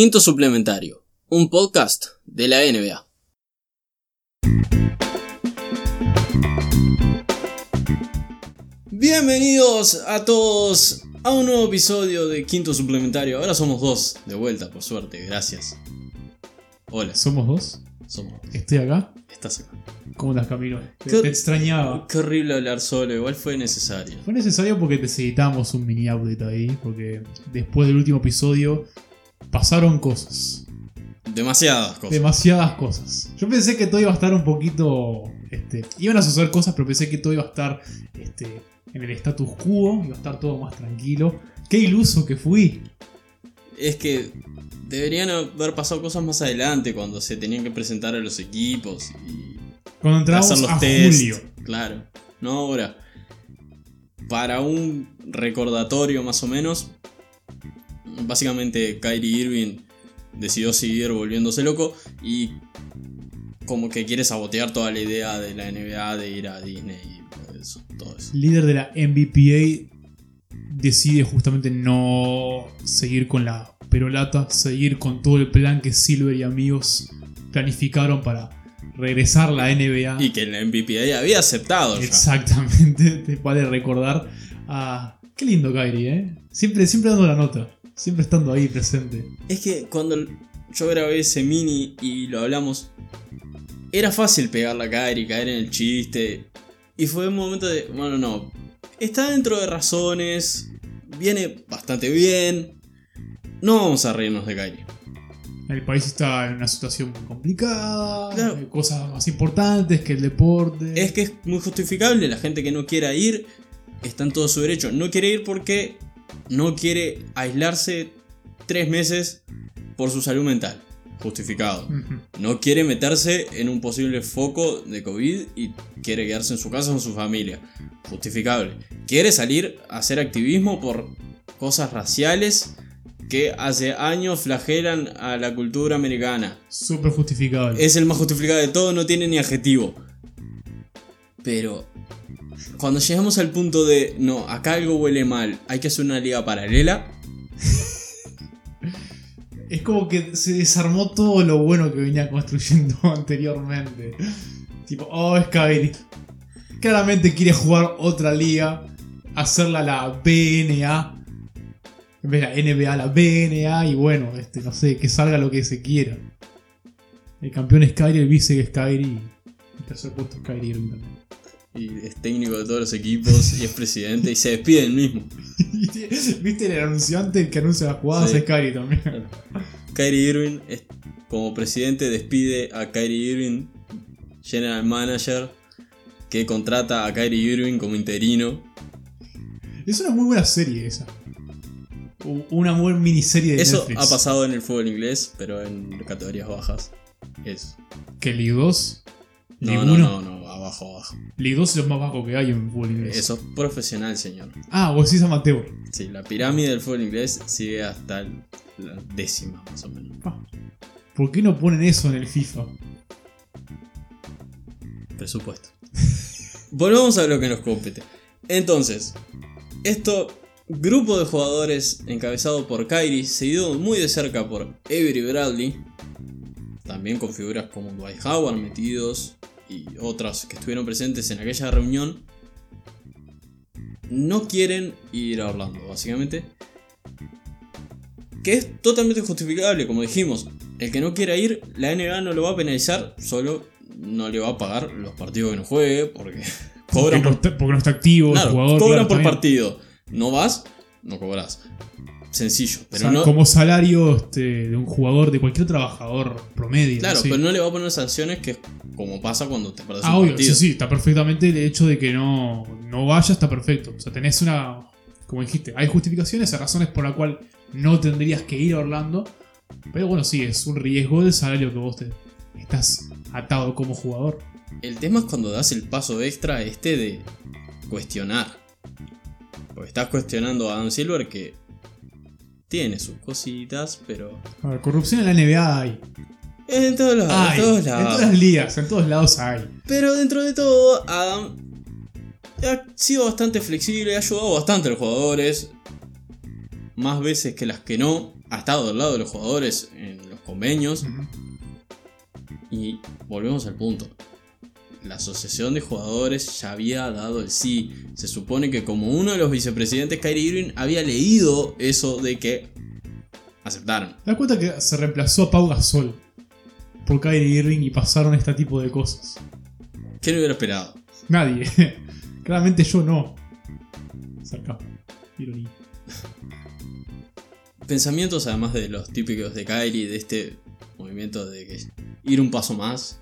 Quinto Suplementario, un podcast de la NBA. Bienvenidos a todos a un nuevo episodio de Quinto Suplementario. Ahora somos dos, de vuelta, por suerte, gracias. Hola, ¿Somos dos? somos dos. Estoy acá. Estás acá. ¿Cmo estás, Camilo? Te, ¿Qué- te extrañaba. Qué horrible hablar solo, igual fue necesario. Fue necesario porque necesitamos un mini update ahí, porque después del último episodio pasaron cosas. Demasiadas cosas. Demasiadas cosas. Yo pensé que todo iba a estar un poquito... Este, iban a suceder cosas, pero pensé que todo iba a estar este, en el status quo, iba a estar todo más tranquilo. Qué iluso que fui. Es que deberían haber pasado cosas más adelante cuando se tenían que presentar a los equipos y Cuando entramos hacer los a test. julio. Claro, no ahora. Para un recordatorio más o menos, básicamente Kyrie Irving decidió seguir volviéndose loco y como que quiere sabotear toda la idea de la NBA de ir a Disney y todo eso. Todo eso. líder de la MVPA decide justamente no seguir con la perolata, seguir con todo el plan que Silver y amigos planificaron para regresar a la NBA. Y que la MVP había aceptado ya. Exactamente, te vale recordar. Ah, qué lindo Kyrie, ¿eh? Siempre, siempre dando la nota, siempre estando ahí presente. Es que cuando yo grabé ese mini y lo hablamos, era fácil pegarla a caer y caer en el chiste. Y fue un momento de, bueno, no, está dentro de razones, viene bastante bien. No vamos a reírnos de Kyrie. El país está en una situación muy complicada, Claro. hay cosas más importantes que el deporte. Es que es muy justificable, la gente que no quiera ir está en todo su derecho. No quiere ir porque no quiere aislarse tres meses por su salud mental. Justificado. No quiere meterse en un posible foco de COVID y quiere quedarse en su casa con su familia. Justificable. Quiere salir a hacer activismo por cosas raciales que hace años flagelan a la cultura americana. Súper justificable. Es el más justificado de todo, no tiene ni adjetivo. Pero cuando llegamos al punto de, no, acá algo huele mal, hay que hacer una liga paralela, Es como que se desarmó todo lo bueno que venía construyendo anteriormente. Tipo, oh, es Kyrie. Claramente quiere jugar otra liga, hacerla la BNA. En vez de la NBA, la BNA, y bueno, este, no sé, que salga lo que se quiera. El campeón es Kyrie, el vice y el tercer puesto Irving también. Y es técnico de todos los equipos y es presidente y se despide del mismo. ¿Viste el anunciante, el que anuncia las jugadas? Sí. Es Kyrie también. Kyrie Irving es- como presidente despide a Kyrie Irving, general manager, que contrata a Kyrie Irving como interino. Es una muy buena serie esa. Una buena miniserie de Eso Netflix. ha pasado en el fútbol inglés, pero en categorías bajas. Es. ¿Que League 2? No, ¿League no, 1? no, no, abajo, abajo. League 2 es lo más bajo que hay en fútbol inglés. Eso es profesional, señor. Ah, vos decís amateur. Sí, la pirámide del fútbol inglés sigue hasta la décima, más o menos. ¿Por qué no ponen eso en el FIFA? Presupuesto. Volvamos a lo que nos compete. Entonces, esto, grupo de jugadores encabezado por Kyrie, seguido muy de cerca por Avery Bradley, también con figuras como Dwight Howard metidos y otras que estuvieron presentes en aquella reunión, no quieren ir a Orlando, básicamente. Que es totalmente justificable, como dijimos. El que no quiera ir, la NBA no lo va a penalizar, solo no le va a pagar los partidos que no juegue, porque Porque cobran no, por, porque no está activo claro, el jugador. cobran claro, por partido. No vas, no cobras. Sencillo, O pero sea, no. Como salario este, de un jugador, de cualquier trabajador promedio. Claro, pero no le va a poner sanciones que es como pasa cuando te perdés Ah, un obvio, partido. sí, sí, está perfectamente el hecho de que no, no vaya, está perfecto. O sea, tenés una. Como dijiste, hay justificaciones, hay razones por la cual no tendrías que ir a Orlando. Pero bueno, sí, es un riesgo del salario que vos te estás atado como jugador. El tema es cuando das el paso extra este de cuestionar. Porque estás cuestionando a Adam Silver que tiene sus cositas, pero. A ver, corrupción en la NBA hay. En todos lados, Hay, en todos en lados. todas las ligas, en todos lados hay. Pero dentro de todo, Adam ha sido bastante flexible, ha ayudado bastante a los jugadores. Más veces que las que no. ha estado del lado de los jugadores en los convenios. Y volvemos al punto. La asociación de jugadores ya había dado el sí. Se supone que como uno de los vicepresidentes, Kyrie Irving, había leído eso de que aceptaron. ¿Te das cuenta que se reemplazó a Pau Gasol por Kyrie Irving y pasaron este tipo de cosas? ¿Quién hubiera esperado? Nadie. Claramente yo no. Cerca. Ironía. Pensamientos además de los típicos de Kyrie, de este movimiento de que ir un paso más.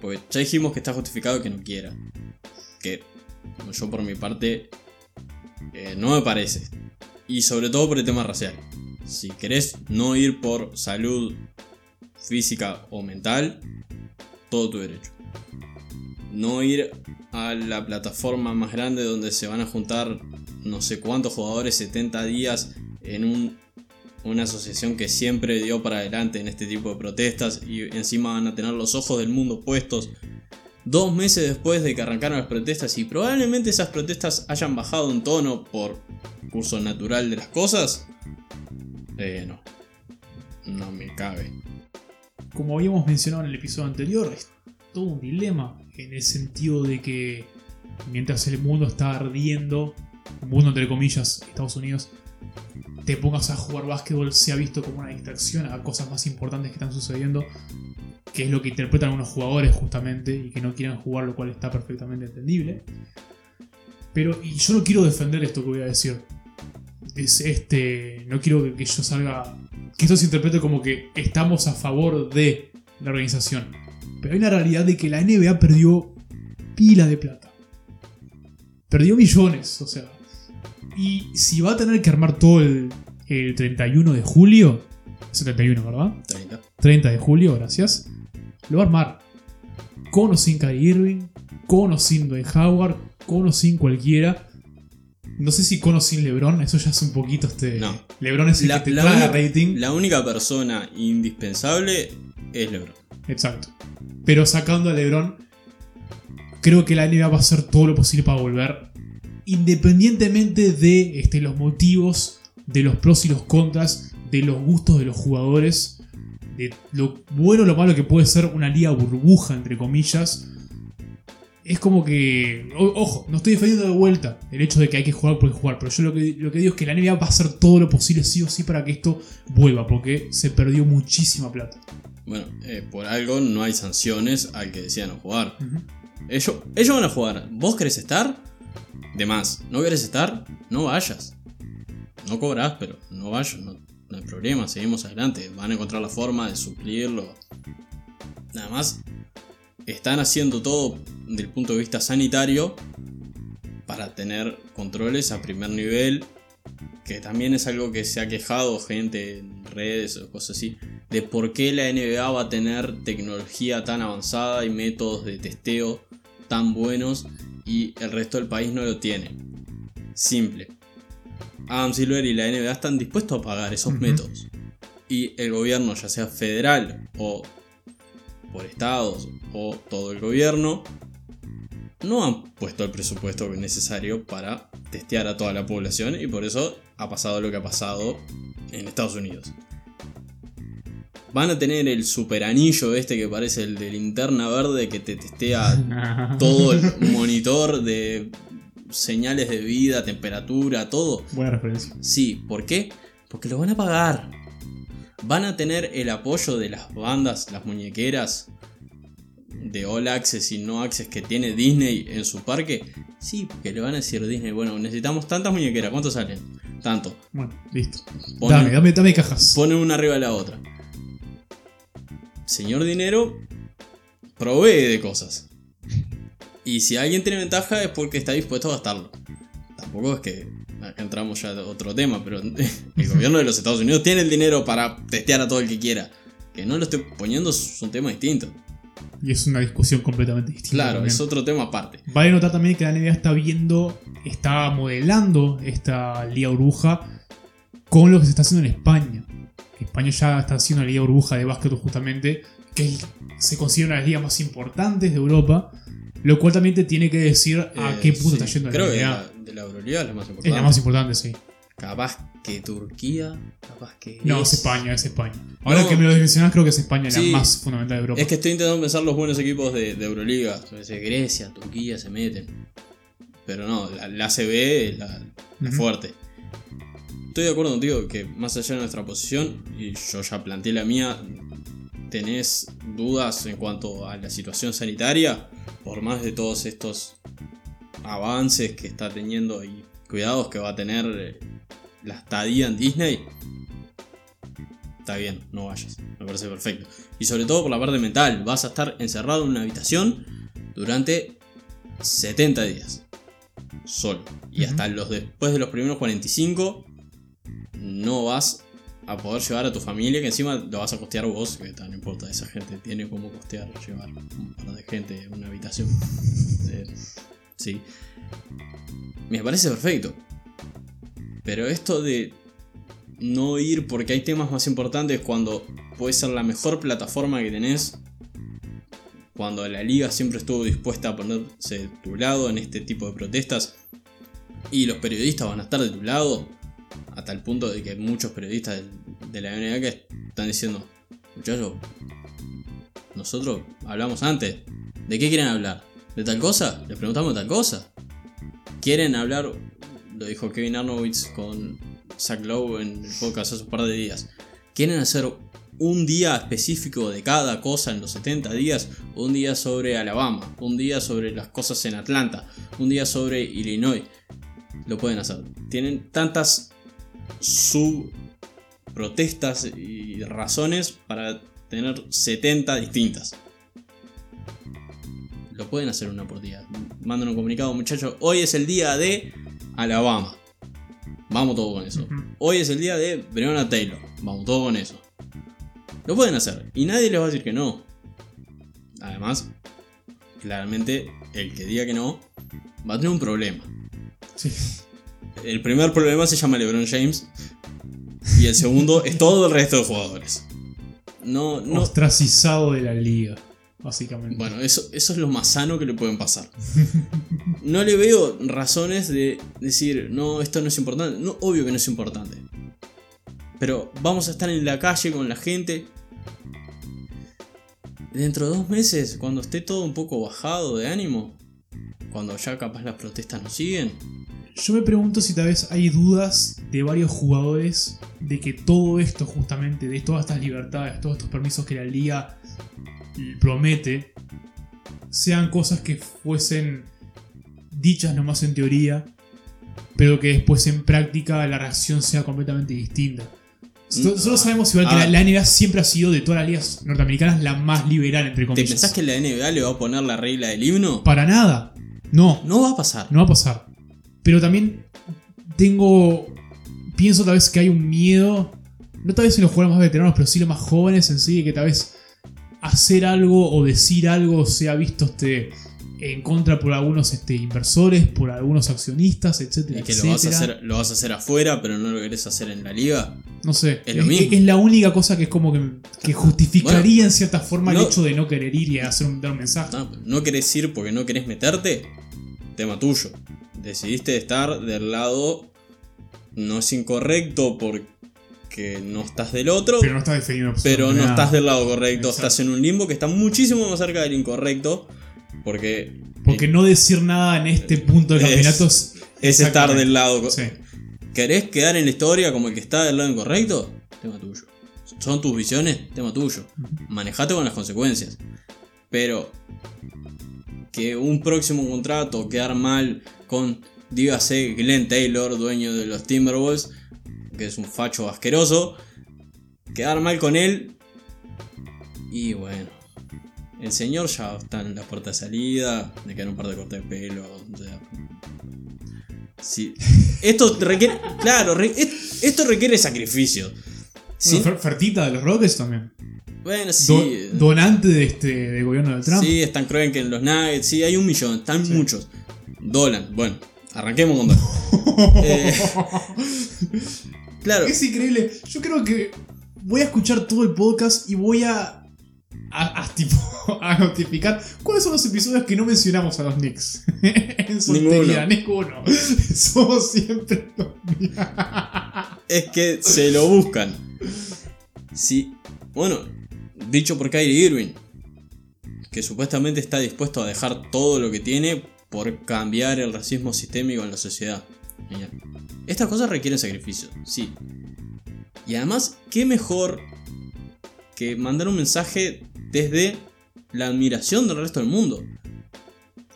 Porque ya dijimos que está justificado que no quiera. Que yo por mi parte eh, no me parece. Y sobre todo por el tema racial. Si querés no ir por salud física o mental, todo tu derecho. No ir a la plataforma más grande donde se van a juntar no sé cuántos jugadores 70 días en un- una asociación que siempre dio para adelante en este tipo de protestas y encima van a tener los ojos del mundo puestos dos meses después de que arrancaron las protestas y probablemente esas protestas hayan bajado un tono por curso natural de las cosas. Eh, no. No me cabe. Como habíamos mencionado en el episodio anterior, es todo un dilema en el sentido de que mientras el mundo está ardiendo, mundo entre comillas, Estados Unidos, te pongas a jugar básquetbol se ha visto como una distracción a cosas más importantes que están sucediendo, que es lo que interpretan algunos jugadores justamente y que no quieren jugar, lo cual está perfectamente entendible. Pero y yo no quiero defender esto que voy a decir. Es este, no quiero que, yo salga que esto se interprete como que estamos a favor de la organización. Pero hay una realidad de que la NBA perdió pila de plata. Perdió millones, o sea. Y si va a tener que armar todo el, el 31 de julio, es el 31, ¿verdad? 30. 30 de julio, gracias. Lo va a armar con o sin Kyrie Irving, con o sin Dwight Howard, con o sin cualquiera. No sé si con o sin LeBron, eso ya es un poquito este. No. LeBron es el La, que te la rating. la única persona indispensable es LeBron. Exacto. Pero sacando a LeBron, creo que la NBA va a hacer todo lo posible para volver. Independientemente de este, los motivos, de los pros y los contras, de los gustos de los jugadores, de lo bueno o lo malo que puede ser una liga burbuja, entre comillas. Es como que. o- ojo, no estoy defendiendo de vuelta el hecho de que hay que jugar por jugar, pero yo lo que, lo que digo es que la NBA va a hacer todo lo posible, sí o sí, para que esto vuelva, porque se perdió muchísima plata. Bueno, eh, por algo no hay sanciones al que decía no jugar. Ellos, ellos van a jugar. ¿Vos querés estar? De más. ¿No querés estar? No vayas. No cobrás, pero no vayas. No, no hay problema, seguimos adelante. Van a encontrar la forma de suplirlo. Nada más. Están haciendo todo desde el punto de vista sanitario para tener controles a primer nivel. Que también es algo que se ha quejado gente en redes o cosas así. De por qué la NBA va a tener tecnología tan avanzada y métodos de testeo tan buenos y el resto del país no lo tiene. Simple. Adam Silver y la NBA están dispuestos a pagar esos métodos. Y el gobierno, ya sea federal o por estados o todo el gobierno, no han puesto el presupuesto necesario para testear a toda la población y por eso ha pasado lo que ha pasado en Estados Unidos. Van a tener el super anillo este que parece el de linterna verde que te testea todo el monitor de señales de vida, temperatura, todo. Buena referencia. Sí, ¿por qué? Porque lo van a pagar. Van a tener el apoyo de las bandas, las muñequeras de All Access y No Access que tiene Disney en su parque. Sí, porque le van a decir a Disney, bueno, necesitamos tantas muñequeras, ¿cuánto salen? Tanto. Bueno, listo. Ponen- Dame, dame, dame cajas. Ponen una arriba de la otra. Señor Dinero provee de cosas. Y si alguien tiene ventaja es porque está dispuesto a gastarlo. Tampoco es que acá entramos ya a otro tema, pero el gobierno de los Estados Unidos tiene el dinero para testear a todo el que quiera. Que no lo esté poniendo es un tema distinto. Y es una discusión completamente distinta. Claro, también. es otro tema aparte. Vale notar también que la NBA está viendo, está modelando esta liga burbuja con lo que se está haciendo en España. España ya está haciendo la liga burbuja de básquet justamente, que es- se considera una de las ligas más importantes de Europa, lo cual también te tiene que decir a Eh, qué punto sí, está yendo Creo la que de la, de la Euroliga es la más Es importante. la más importante, sí. Capaz que Turquía, capaz que. No, es. España, es España. Ahora No. que me lo mencionás, creo que es España Sí. la más fundamental de Europa. Es que estoy intentando pensar los buenos equipos de, de Euroliga. Entonces, Grecia, Turquía se meten. Pero no, la, la ACB es la, la Ujú. fuerte. Estoy de acuerdo contigo que más allá de nuestra posición, y yo ya planteé la mía, tenés dudas en cuanto a la situación sanitaria, por más de todos estos avances que está teniendo y cuidados que va a tener eh, la estadía en Disney. Está bien, no vayas, me parece perfecto. Y sobre todo por la parte mental, vas a estar encerrado en una habitación durante 70 días. Solo. Y hasta los después de los primeros 45 no vas a poder llevar a tu familia, que encima lo vas a costear vos, que no importa, esa gente tiene como costear llevar un par de gente en una habitación. Eh, sí. Me parece perfecto. Pero esto de no ir porque hay temas más importantes cuando puede ser la mejor plataforma que tenés. Cuando la liga siempre estuvo dispuesta a ponerse de tu lado en este tipo de protestas. Y los periodistas van a estar de tu lado. A tal punto de que muchos periodistas de, la NBA que están diciendo, muchachos, nosotros hablamos antes. ¿De qué quieren hablar? ¿De tal cosa? Les preguntamos tal cosa. ¿Quieren hablar? Lo dijo Kevin Arnowitz con Zach Lowe en el podcast hace un par de días. ¿Quieren hacer un día específico de cada cosa en los 70 días? Un día sobre Alabama, un día sobre las cosas en Atlanta, un día sobre Illinois. Lo pueden hacer. Tienen tantas sub protestas y razones para tener 70 distintas. Lo pueden hacer una por día. Mandan un comunicado, muchachos. Hoy es el día de Alabama. Vamos todo con eso. Hoy es el día de Breonna Taylor. Vamos todo con eso. Lo pueden hacer. Y nadie les va a decir que no. Además, claramente, el que diga que no va a tener un problema. Sí. El primer problema se llama LeBron James. Y el segundo es todo el resto de jugadores. No, no. Ostracizado de la liga, básicamente. Bueno, eso, eso es lo más sano que le pueden pasar. No le veo razones de decir, no, esto no es importante. No, obvio que no es importante. Pero vamos a estar en la calle con la gente. Dentro de dos meses, cuando esté todo un poco bajado de ánimo, cuando ya capaz las protestas no siguen, Yo me pregunto si tal vez hay dudas de varios jugadores de que todo esto, justamente, de todas estas libertades, todos estos permisos que la liga promete, sean cosas que fuesen dichas nomás en teoría, pero que después en práctica la reacción sea completamente distinta. Mm, Nosotros sabemos igual que ah. la, la NBA siempre ha sido de todas las ligas norteamericanas la más liberal, entre ¿te comillas. pensás que la NBA le va a poner la regla del himno? Para nada. No. No va a pasar. No va a pasar. Pero también tengo. Pienso tal vez que hay un miedo. No tal vez en los jugadores más veteranos, pero sí los más jóvenes en sí, que tal vez hacer algo o decir algo sea visto este, en contra por algunos este, inversores, por algunos accionistas, etcétera. Y que lo vas, a hacer, lo vas a hacer afuera, pero no lo querés hacer en la liga. No sé. Es lo mismo. es la única cosa que es como que, que justificaría en cierta forma no- el hecho de no querer ir y hacer un, dar un mensaje. No, no querés ir porque no querés meterte, tema tuyo. Decidiste estar del lado, no es incorrecto porque no estás del otro, Pero no está defendiendo pero no estás del lado correcto, Exacto. estás en un limbo que está muchísimo más cerca del incorrecto, porque Porque no decir nada en este punto del Es- campeonato es, es estar del lado... Sí. ¿Querés quedar en la historia como el que está del lado incorrecto? Tema tuyo. ¿Son tus visiones? Tema tuyo. Manejate con las consecuencias. Pero que un próximo contrato quedar mal con, dígase, Glenn Taylor, dueño de los Timberwolves, que es un facho asqueroso, quedar mal con él. Y bueno, el señor ya está en la puerta de salida, le quedan un par de cortes de pelo. o sea, sí. Esto requiere, claro, re- esto requiere sacrificio. Sí, Bueno, Fer- Fertita de los Rockets también. bueno, sí. Do- donante de este, del gobierno de Trump. Sí, están creen que en los Nuggets, sí, hay un millón, están muchos. Dolan, bueno, arranquemos con Dolan. Eh, claro, Es increíble. Yo creo que voy a escuchar todo el podcast y voy a a, a, tipo, a notificar cuáles son los episodios que no mencionamos a los Knicks. en soltería, ninguno. Somos siempre los Es que se lo buscan. Sí. Bueno, dicho por Kyrie Irving, que supuestamente está dispuesto a dejar todo lo que tiene por cambiar el racismo sistémico en la sociedad. Estas cosas requieren sacrificio, sí. Y además, ¿qué mejor que mandar un mensaje desde la admiración del resto del mundo?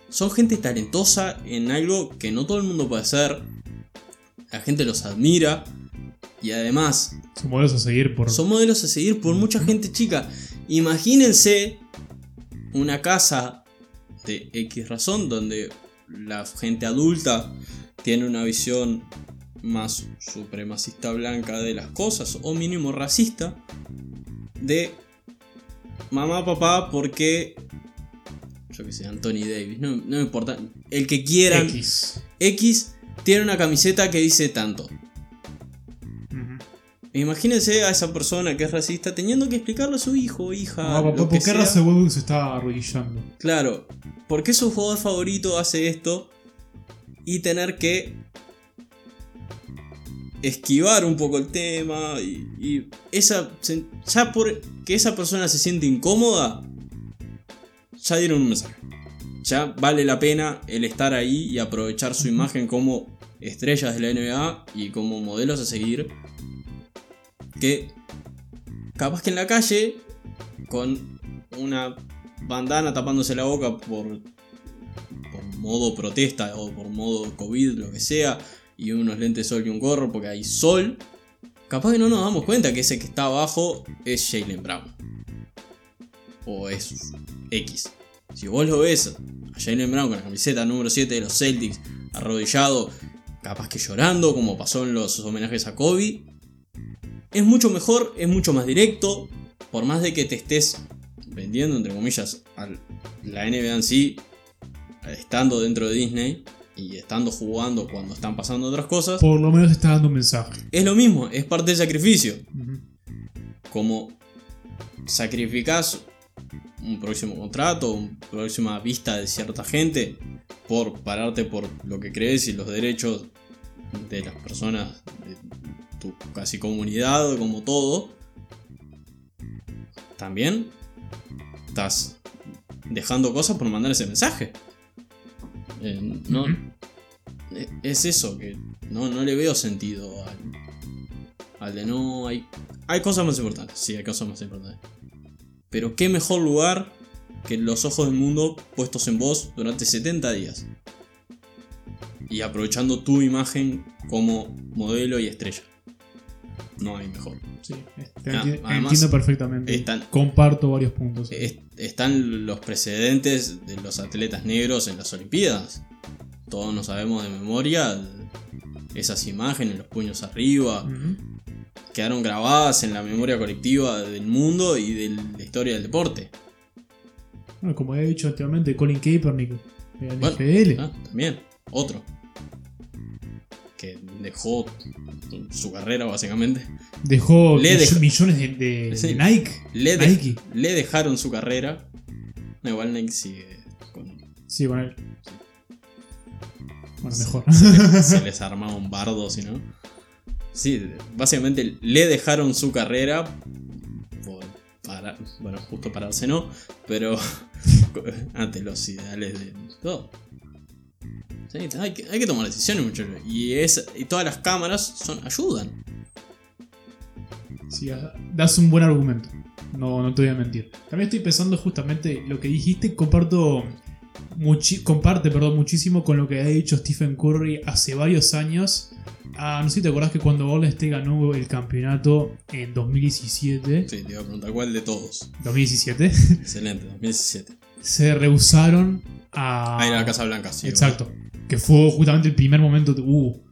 Son gente talentosa en algo que no todo el mundo puede hacer. La gente los admira. Y además... Son modelos a seguir por... Son modelos a seguir por mucha gente chica. Imagínense una casa de X razón donde la gente adulta tiene una visión más supremacista blanca de las cosas o mínimo racista de mamá papá porque yo que sé Anthony Davis no, no me importa el que quieran X. X tiene una camiseta que dice tanto imagínense a esa persona que es racista teniendo que explicarle a su hijo o hija papá, ¿Por qué sea. Russell Westbrook se está arrodillando? Claro, ¿por qué su jugador favorito hace esto? Y tener que esquivar un poco el tema y, esa ya por que esa persona se siente incómoda ya dieron un mensaje ya vale la pena el estar ahí y aprovechar su imagen como estrellas de la NBA y como modelos a seguir que capaz que en la calle con una bandana tapándose la boca por, modo protesta o por modo COVID, lo que sea, y unos lentes sol y un gorro porque hay sol, capaz que no nos damos cuenta que ese que está abajo es Jalen Brown. O es X. Si vos lo ves a Jalen Brown con la camiseta número 7 de los Celtics, arrodillado, capaz que llorando, como pasó en los homenajes a Kobe, es mucho mejor, es mucho más directo, por más de que te estés vendiendo, entre comillas, a la NBA en sí, estando dentro de Disney y estando jugando cuando están pasando otras cosas, Por lo menos está dando un mensaje. es lo mismo, es parte del sacrificio. Como sacrificás un próximo contrato, una próxima vista de cierta gente por pararte por lo que crees y los derechos de las personas de tu casi comunidad, como todo, también estás dejando cosas por mandar ese mensaje. Eh, no, e- es eso, que no, no le veo sentido al, al de no. Hay, hay cosas más importantes, sí, hay cosas más importantes. Pero qué mejor lugar que los ojos del mundo puestos en vos durante 70 días. Y aprovechando tu imagen como modelo y estrella. No hay mejor. Sí, te Ah, enti- además, entiendo perfectamente. están- Comparto varios puntos. Es- están los precedentes de los atletas negros en las Olimpiadas. Todos nos sabemos de memoria esas imágenes, los puños arriba, quedaron grabadas en la memoria colectiva del mundo y de la historia del deporte. Bueno, como he dicho anteriormente, Colin Kaepernick de la Bueno, NFL. Ah, también, otro. Que dejó su carrera básicamente. Dejó Le dej- millones de, de- Sí. de Nike. Le, de- Nike. le dejaron su carrera. No, igual Nike sigue con Sí, con él. Bueno, mejor. se les armaba un bardo, si no. Sí, básicamente le dejaron su carrera. por para, bueno, justo pararse no, pero ante los ideales de todo. Sí, hay, que, hay que tomar decisiones, muchachos. Y, es, y todas las cámaras son ayudan. Sí, das un buen argumento. No, no te voy a mentir. También estoy pensando justamente lo que dijiste. Comparto muchi- comparte perdón, muchísimo con lo que ha dicho Stephen Curry hace varios años. Ah, no sé si te acordás que cuando Golden State ganó el campeonato en 2017. Sí, te iba a preguntar cuál de todos. 2017 Excelente, 2017. se rehusaron a. Ah, era la Casa Blanca, sí. Exacto. Que fue justamente el primer momento de, uh,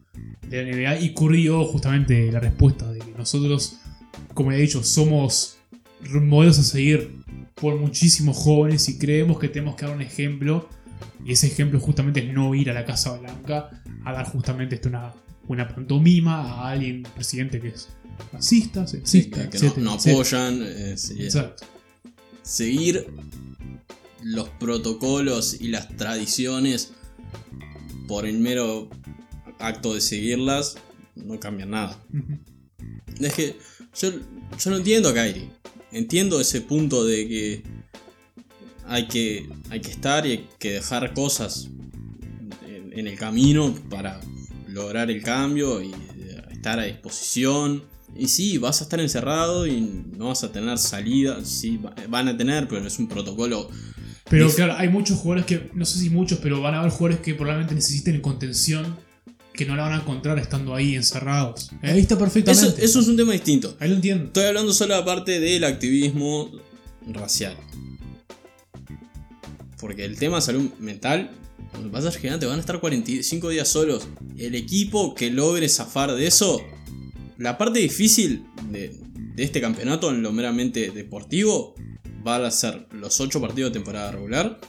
de la NBA y Curry dio justamente la respuesta de que nosotros, como he dicho, somos modelos a seguir por muchísimos jóvenes y creemos que tenemos que dar un ejemplo. Y ese ejemplo justamente es no ir a la Casa Blanca a dar justamente esto una, una pantomima a alguien, presidente que es racista, sexista, que, que etcétera, no, no etcétera. apoyan. eh, sí, Exacto. seguir los protocolos y las tradiciones por el mero acto de seguirlas no cambian nada. Es que yo, yo no entiendo a Kairi. Entiendo ese punto de que hay que, hay que estar y hay que dejar cosas en, en el camino para lograr el cambio y estar a disposición. Y sí, vas a estar encerrado y no vas a tener salida. Sí, va- van a tener, pero es un protocolo. Pero claro, hay muchos jugadores que, no sé si muchos, pero van a haber jugadores que probablemente necesiten contención que no la van a encontrar estando ahí encerrados. Ahí está Eso, perfectamente. eso es un tema distinto. Ahí lo entiendo. Estoy hablando solo aparte del activismo racial. Porque el tema salud mental, cuando pasa gigante, van a estar 45 días solos. El equipo que logre zafar de eso, la parte difícil de, de este campeonato en lo meramente deportivo, va a ser los 8 partidos de temporada regular,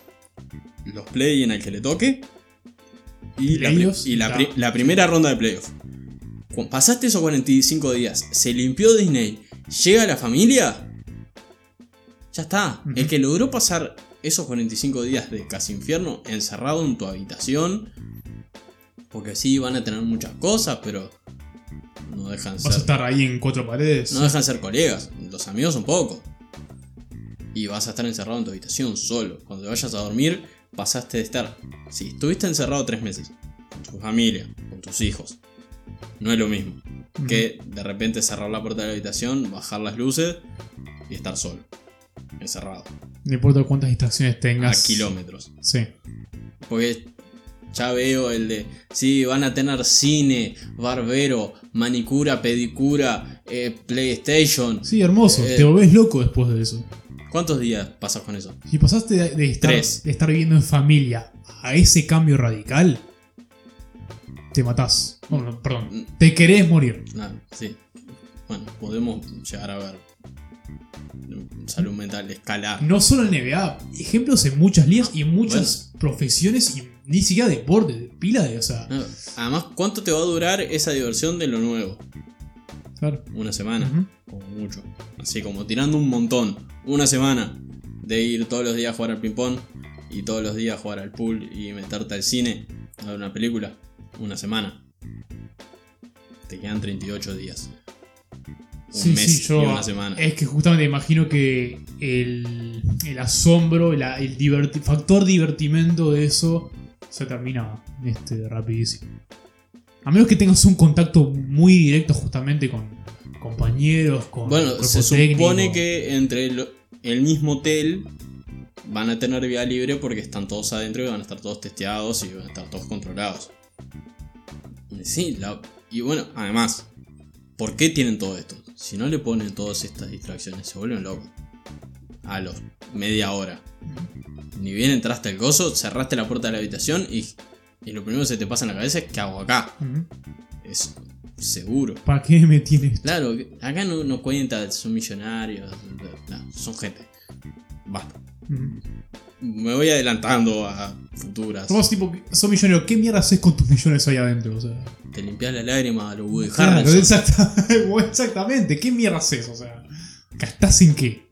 los play en el que le toque y, la, y primera ronda de playoff. Pasaste esos 45 días, se limpió Disney, llega la familia, ya está. Ujú. El que logró pasar esos 45 días de casi infierno encerrado en tu habitación, porque sí, van a tener muchas cosas, pero no dejan Vas a ser, estar ahí en cuatro paredes. no dejan ser colegas, los amigos son pocos. Y vas a estar encerrado en tu habitación solo. Cuando te vayas a dormir, pasaste de estar. Si estuviste encerrado tres meses, con tu familia, con tus hijos, no es lo mismo que de repente cerrar la puerta de la habitación, bajar las luces y estar solo, encerrado, No importa cuántas distracciones a tengas. kilómetros. Sí. Porque ya veo el de, sí, van a tener cine, barbero, manicura, pedicura, eh, PlayStation. Sí, hermoso. Eh, Te volvés loco después de eso. ¿Cuántos días pasas con eso? Si pasaste de, de estar, Tres. de estar viviendo en familia a ese cambio radical, te matás. Bueno, Mm. perdón. Te querés morir. Sí. Bueno, podemos llegar a ver salud mental escalar. No solo en NBA, ejemplos en muchas ligas y en muchas profesiones y ni siquiera deporte, de pila de, o sea, Además, ¿cuánto te va a durar esa diversión de lo nuevo? Claro. Una semana, Ujú. como mucho. Así como tirando un montón. Una semana de ir todos los días a jugar al ping-pong y todos los días a jugar al pool y meterte al cine a ver una película. Una semana. Te quedan 38 días. Un Sí, mes sí, yo. y una semana. Es que justamente imagino que el, el asombro, el diverti- factor divertimento de eso se termina este, rapidísimo. A menos que tengas un contacto muy directo justamente con compañeros, con Bueno, se técnico. supone que entre el, el mismo hotel van a tener vía libre porque están todos adentro y van a estar todos testeados y van a estar todos controlados. Sí, la- y bueno, además, ¿por qué tienen todo esto? Si no le ponen todas estas distracciones, se vuelven locos. A los media hora. Ni bien entraste al gozo, cerraste la puerta de la habitación y, y lo primero que se te pasa en la cabeza es ¿qué hago acá? Es seguro. ¿Para qué me tienes? Claro, acá no, no cuenta, son millonarios, no, son gente. Basta. Me voy adelantando a futuras. Somos tipo, sos millonario, ¿qué mierda haces con tus millones ahí adentro? O sea, Te limpias la lágrima a lo Woody claro, Harrelson. exacta- exactamente, ¿qué mierda haces? O sea, ¿gastás en qué?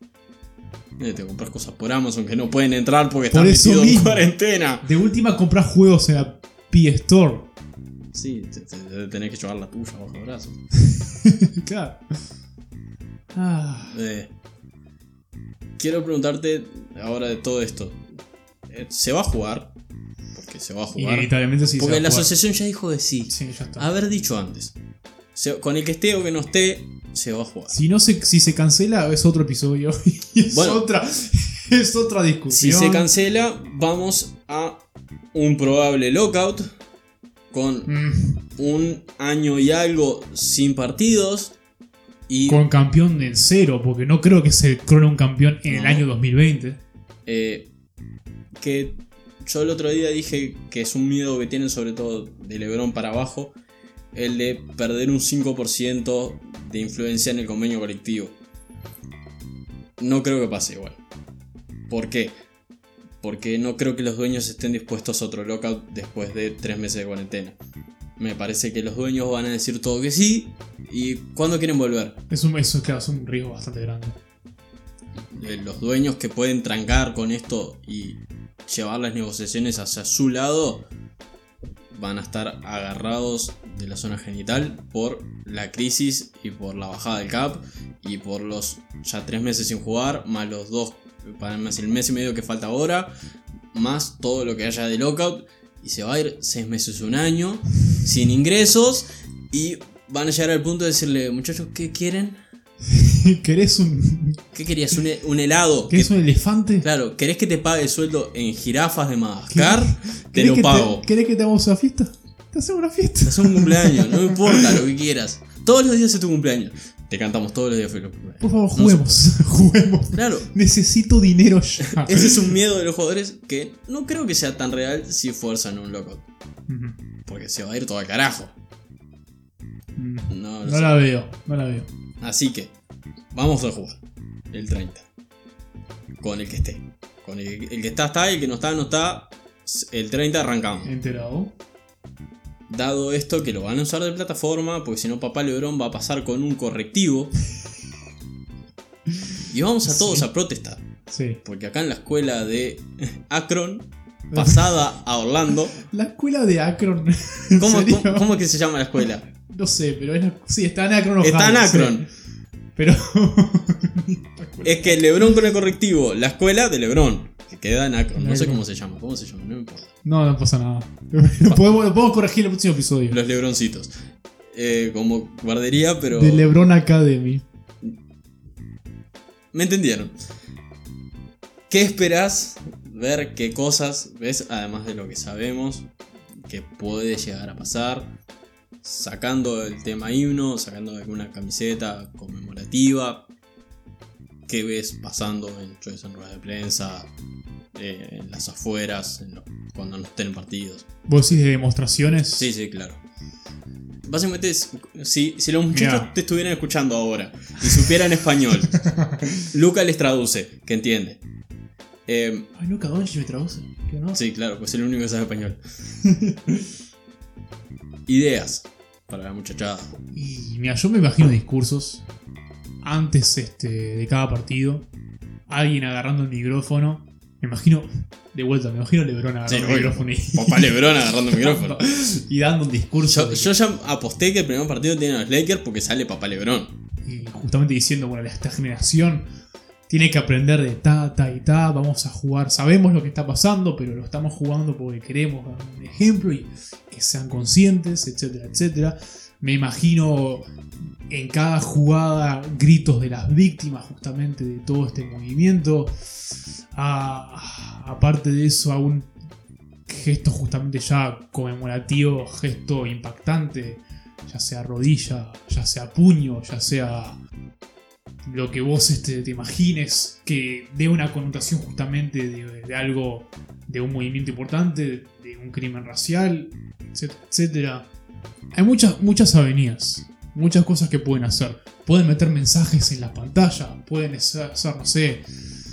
Eh, Te compras cosas por Amazon que no pueden entrar porque Por están eso metidos en cuarentena. De última compras juegos en la PS Store. Sí, te, te- te tenés que llevar la tuya bajo el brazo. claro. Ah, Eh, quiero preguntarte ahora de todo esto. Eh, ¿Se va a jugar? Porque se va a jugar. inevitablemente sí. se Porque a la jugar. asociación ya dijo que sí. Sí, ya está. Haber dicho antes. Se- con el que esté o que no esté, se va a jugar. Si no se, si se cancela, es otro episodio. Es Bueno. otra. Es otra Si discusión. se cancela, vamos a un probable lockout con Mm, un año y algo sin partidos y con campeón en cero, porque no creo que se crone un campeón en el año 2020. eh, que yo el otro día dije que es un miedo que tienen sobre todo de Lebron para abajo el de perder un 5% de influencia en el convenio colectivo. No creo que pase igual. ¿Por qué? Porque no creo que los dueños estén dispuestos a otro lockout después de tres meses de cuarentena. Me parece que los dueños van a decir todo que sí. ¿Y cuándo quieren volver? Es un, eso, claro, es un riesgo bastante grande. eh, los dueños que pueden trancar con esto y llevar las negociaciones hacia su lado van a estar agarrados de la zona genital por la crisis y por la bajada del cap y por los ya tres meses sin jugar, más los dos, más el mes y medio que falta ahora, más todo lo que haya de lockout y se va a ir seis meses, un año, sin ingresos y van a llegar al punto de decirle, muchachos, ¿qué quieren? ¿Querés un. ¿Qué querías? ¿Un, un helado? ¿Querés un elefante? Claro, ¿querés que te pague el sueldo en jirafas de Madagascar? Te ¿Querés lo que pago. ¿Querés que te hagamos una fiesta? Te hacemos una fiesta. Es un cumpleaños, no importa lo que quieras. Todos los días es tu cumpleaños. Te cantamos todos los días feliz cumpleaños. Por favor, No se juguemos. juguemos. Claro, Necesito dinero ya. ese es un miedo de los jugadores que no creo que sea tan real si fuerzan un lockout. Ujú. Porque se va a ir todo al carajo. Mm. No, No la veo, no la veo. Así que, vamos a jugar. El 30. Con el que esté. Con el, el que está, está. El que no está, no está. El 30 arrancamos. Enterado. Dado esto que lo van a usar de plataforma, porque si no papá Lebrón va a pasar con un correctivo. Y vamos a todos Sí. a protestar. Sí. Porque acá en la escuela de Akron, pasada a Orlando. La escuela de Akron. ¿en ¿Cómo, cómo, cómo es que se llama la escuela? No sé, pero es la- sí, está en Akron. Está en sí. Akron. Pero. Es que Lebrón con el correctivo, la escuela de Lebrón, que queda en Akron. No sé cómo se llama, ¿cómo se llama? No me importa. No, no pasa nada. Lo podemos, lo podemos corregir en el próximo episodio. Los Lebroncitos. Eh, como guardería, pero. De LeBron Academy. Me entendieron. ¿Qué esperás ver qué cosas ves, además de lo que sabemos, que puede llegar a pasar? Sacando el tema himno, sacando alguna camiseta conmemorativa. ¿Qué ves pasando en en ruedas de prensa? Eh, en las afueras, en cuando no estén en partidos. ¿Vos decís de demostraciones? Sí, sí, claro. Básicamente, es- si, si los muchachos Mirá. te estuvieran escuchando ahora y supieran español, Luca les traduce, que entiende. Eh, Ay, Luca Doncic me traduce. ¿Qué no? sí, claro, pues es el único que sabe español. Ideas para la muchachada. Y mira, yo me imagino discursos antes este, de cada partido. Alguien agarrando el micrófono. Me imagino, de vuelta, me imagino Lebron agarrando Sí, el micrófono y, Papá Lebrón agarrando el micrófono. y dando un discurso. Yo, de- yo ya aposté que el primer partido tiene a los Lakers porque sale Papá Lebrón. y justamente diciendo, bueno, esta generación tiene que aprender de ta, ta y ta, vamos a jugar, sabemos lo que está pasando, pero lo estamos jugando porque queremos dar un ejemplo y que sean conscientes, etcétera, etcétera. Me imagino en cada jugada gritos de las víctimas justamente de todo este movimiento. Ah, aparte de eso, algún gesto justamente ya conmemorativo, gesto impactante, ya sea rodilla, ya sea puño, ya sea lo que vos este, te imagines, que dé una connotación justamente de, de algo, de un movimiento importante, de un crimen racial, etc- etcétera. Hay muchas, muchas avenidas, muchas cosas que pueden hacer. Pueden meter mensajes en la pantalla, pueden hacer, no sé.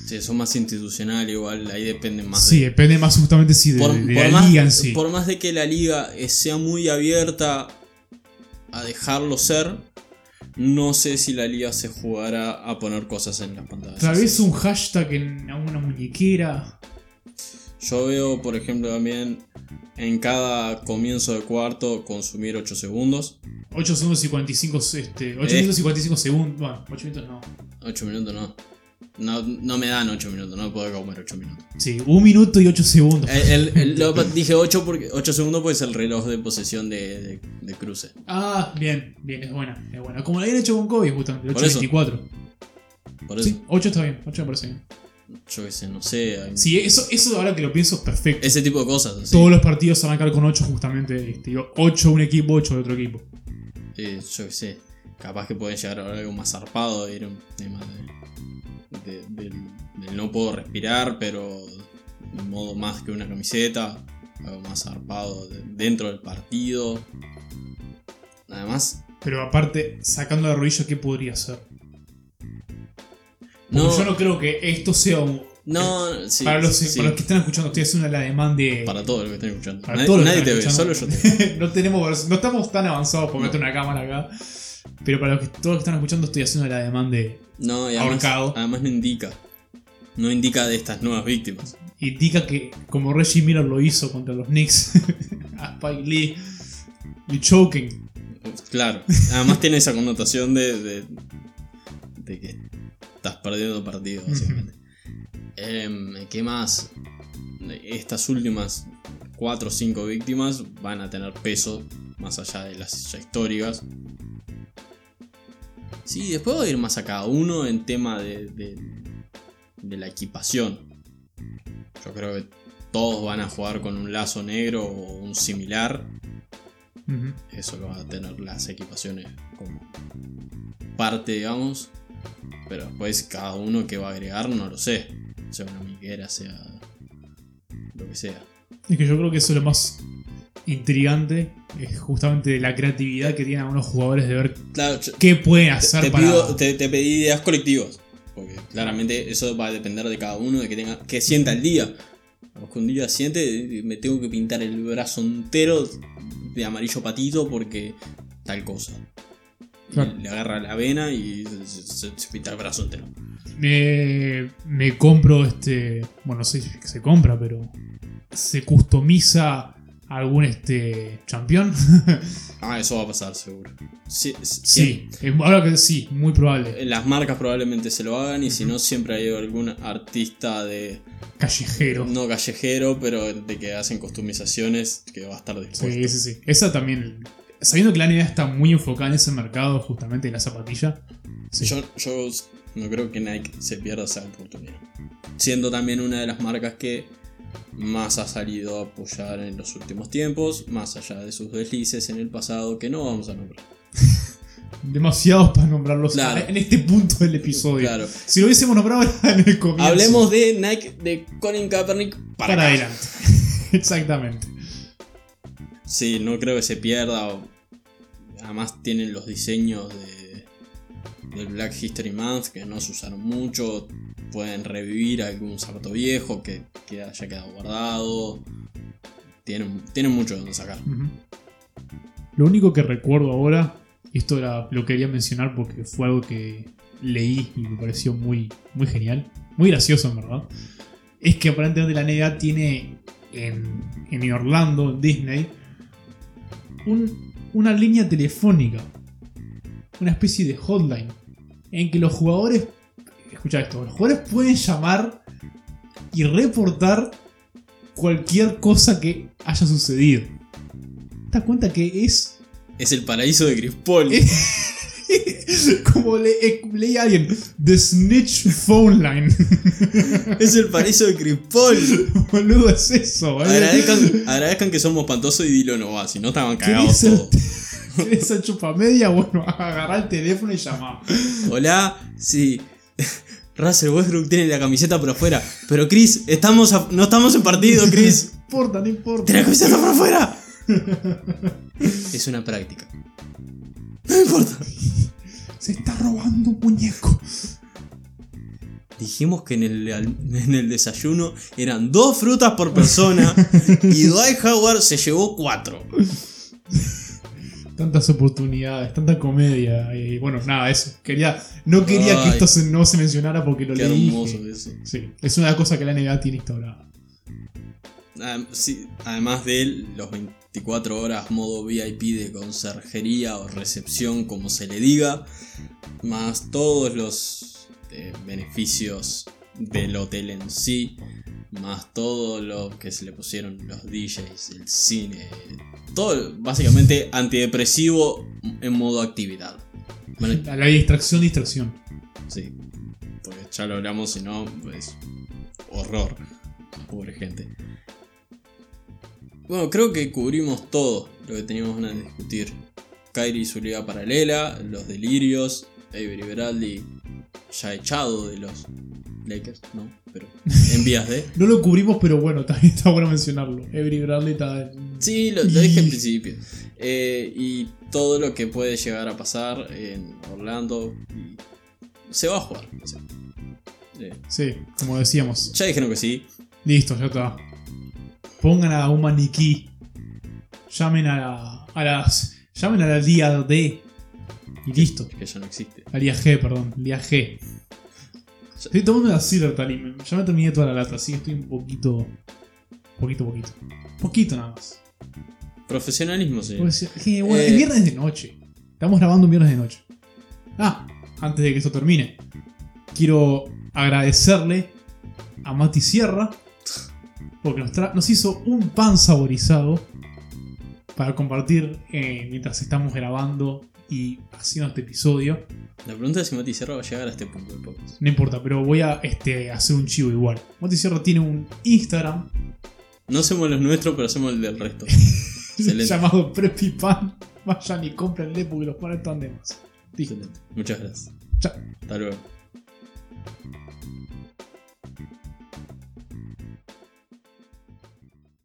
Sí, son más institucional igual, ahí depende más Sí, de... depende más justamente sí, de, por, de por la más, liga en sí. por más de que la liga eh, sea muy abierta a dejarlo ser, no sé si la liga se jugará a poner cosas en las pantallas. Tal vez un hashtag en una muñequera. Yo veo, por ejemplo, también en cada comienzo de cuarto consumir 8 segundos. 8 segundos y 45, este, 8 Eh. minutos y 45 segundos. Bueno, 8 minutos no. 8 minutos no. No, no me dan 8 minutos, no puedo comer 8 minutos. Sí, 1 minuto y 8 segundos. El- el- el- lo- dije 8 porque 8 segundos pues es el reloj de posesión de, de- de cruce. Ah, bien, bien, es buena, es buena. Como lo habían hecho con Kobe, justamente, Por eso. 8.24. Por eso, Sí, 8 está bien, 8 me parece bien. Yo qué sé, no sé. hay- Sí, eso, eso ahora que lo pienso es perfecto. Ese tipo de cosas. así. Todos los partidos arrancar con 8 justamente. Este, 8 un equipo, 8 de otro equipo. Eh, yo qué sé. Capaz que pueden llegar a ver algo más zarpado, ir un tema de, de- no puedo respirar, pero de modo más que una camiseta, algo más zarpado de- dentro del partido. Además, Pero aparte, sacando la rodilla, ¿qué podría ser? No, yo no creo que esto sea un. no, sí, para, los, sí, para los que están escuchando, estoy haciendo la demanda de. para todo lo que están escuchando. Para nadie todos los nadie te ve, solo yo te no, tenemos, no estamos tan avanzados por No. meter una cámara acá. Pero para los que, todos los que están escuchando, estoy haciendo la demanda de. No, y además, Ahorcado. además no indica. no indica de estas nuevas víctimas. Indica que, como Reggie Miller lo hizo contra los Knicks, a Spike Lee, y choking. Claro, además tiene esa connotación de, de, de que estás perdiendo partido, básicamente. Em, ¿Qué más? Estas últimas 4 o 5 víctimas van a tener peso más allá de las ya históricas. Sí, después voy a ir más a cada uno en tema de, de, de la equipación. Yo creo que todos van a jugar con un lazo negro o un similar. Eso lo van a tener las equipaciones como parte, digamos. Pero después cada uno que va a agregar no lo sé. Sea una miguera, sea lo que sea. Es que yo creo que eso es lo más intrigante, es justamente la creatividad que tienen algunos jugadores de ver Claro, qué pueden hacer te para... pido- te- te pedí ideas colectivas. Porque claramente eso va a depender de cada uno, de que tenga. que sienta el día. Vamos que un día siente, me tengo que pintar el brazo entero de amarillo patito porque tal cosa. Claro. le agarra la vena y se, se- se pinta el brazo entero. Me, me compro este. Bueno, no sé si se compra, pero. Se customiza algún este. campeón. Ah, eso va a pasar seguro. Sí, sí, sí, ahora que sí, muy probable. Las marcas probablemente se lo hagan y si no siempre hay algún artista de Callejero. no callejero, pero de que hacen customizaciones que va a estar dispuesto. Sí, sí, sí. Esa también. Sabiendo que la NBA está muy enfocada en ese mercado, justamente en la zapatilla. Sí. Yo, yo no creo que Nike se pierda esa oportunidad. Siendo también una de las marcas que más ha salido a apoyar en los últimos tiempos, más allá de sus deslices en el pasado que no vamos a nombrar. Demasiados para nombrarlos Claro. en este punto del episodio. Claro. Si lo hubiésemos nombrado en el comienzo. Hablemos de Nike de Colin Kaepernick para, para adelante. Exactamente. Sí, no creo que se pierda. o- Además tienen los diseños de del Black History Month que no se usaron mucho. Pueden revivir algún zapato viejo que, que haya quedado guardado. Tienen, tienen mucho donde sacar. Lo único que recuerdo ahora, esto era- lo quería mencionar porque fue algo que leí y me pareció muy, muy genial, muy gracioso en verdad, es que aparentemente la NBA tiene en, en Orlando, en Disney, un- una línea telefónica, una especie de hotline, en que los jugadores, escucha esto, los jugadores pueden llamar y reportar cualquier cosa que haya sucedido. ¿Te das cuenta que es Es el paraíso de Chris Paul. como le, leí a alguien? The Snitch Phone Line. es el paraíso de Chris Paul. Boludo, es eso, ¿vale? Agradezcan, agradezcan que somos espantosos y Dilo no va, si no estaban ¿Querés cagados todos. ¿Querés ser chupamedia? Bueno, agarrá el teléfono y llamá. Hola, sí. Russell Westbrook tiene la camiseta por afuera. Pero Chris, estamos a- no estamos en partido, Chris. No importa, no importa. Tiene la camiseta por afuera. es una práctica. No importa. Se está robando un muñeco. Dijimos que en el, en el desayuno eran dos frutas por persona y Dwight Howard se llevó cuatro. Tantas oportunidades, tanta comedia. Y bueno, nada, eso. Quería, no quería que esto se- no se mencionara porque lo Qué leí. hermoso eso. Sí, es una cosa que la NBA tiene instaurada. Ah, además de él, los 24 horas modo VIP de conserjería o recepción, como se le diga, más todos los eh, beneficios del hotel en sí, más todo lo que se le pusieron los DJs, el cine, todo básicamente antidepresivo en modo actividad. Bueno, La, la distracción, distracción. Sí, porque ya lo hablamos, si no, pues horror. Pobre gente. Bueno, creo que cubrimos todo lo que teníamos ganas de discutir. Kyrie y su liga paralela, los delirios, Avery Bradley ya echado de los Lakers, no, pero en vías de. No lo cubrimos, pero bueno, también está bueno mencionarlo. Every Bradley está. Sí, lo, lo dije al principio. Eh, y todo lo que puede llegar a pasar en Orlando. y se va a jugar. o sea, eh, Sí, como decíamos. ya dijeron que sí. Listo, ya está. Pongan a un maniquí. Llamen a, la- a las. Llamen a la Liga D. Y listo. Que ya no existe. A Liga G, perdón. Liga G. Estoy tomando una Silver Talim. Ya me terminé toda la lata, así que estoy un poquito. Poquito, poquito. Poquito nada más. Profesionalismo. Pues, que, bueno, Eh. es viernes de noche. Estamos grabando un viernes de noche. Ah, antes de que esto termine, quiero agradecerle a Mati Sierra porque nos, hizo un pan saborizado para compartir eh, mientras estamos grabando y haciendo este episodio. La pregunta es si Mati Sierra va a llegar a este punto del podcast. No importa, pero voy a este, hacer un chivo igual. Mati Sierra tiene un Instagram No hacemos los nuestros, pero hacemos el del resto. Llamado Preppy Pan. Vayan y cómprenle porque los panes están de más. Excelente. Muchas gracias. Chao. Hasta luego.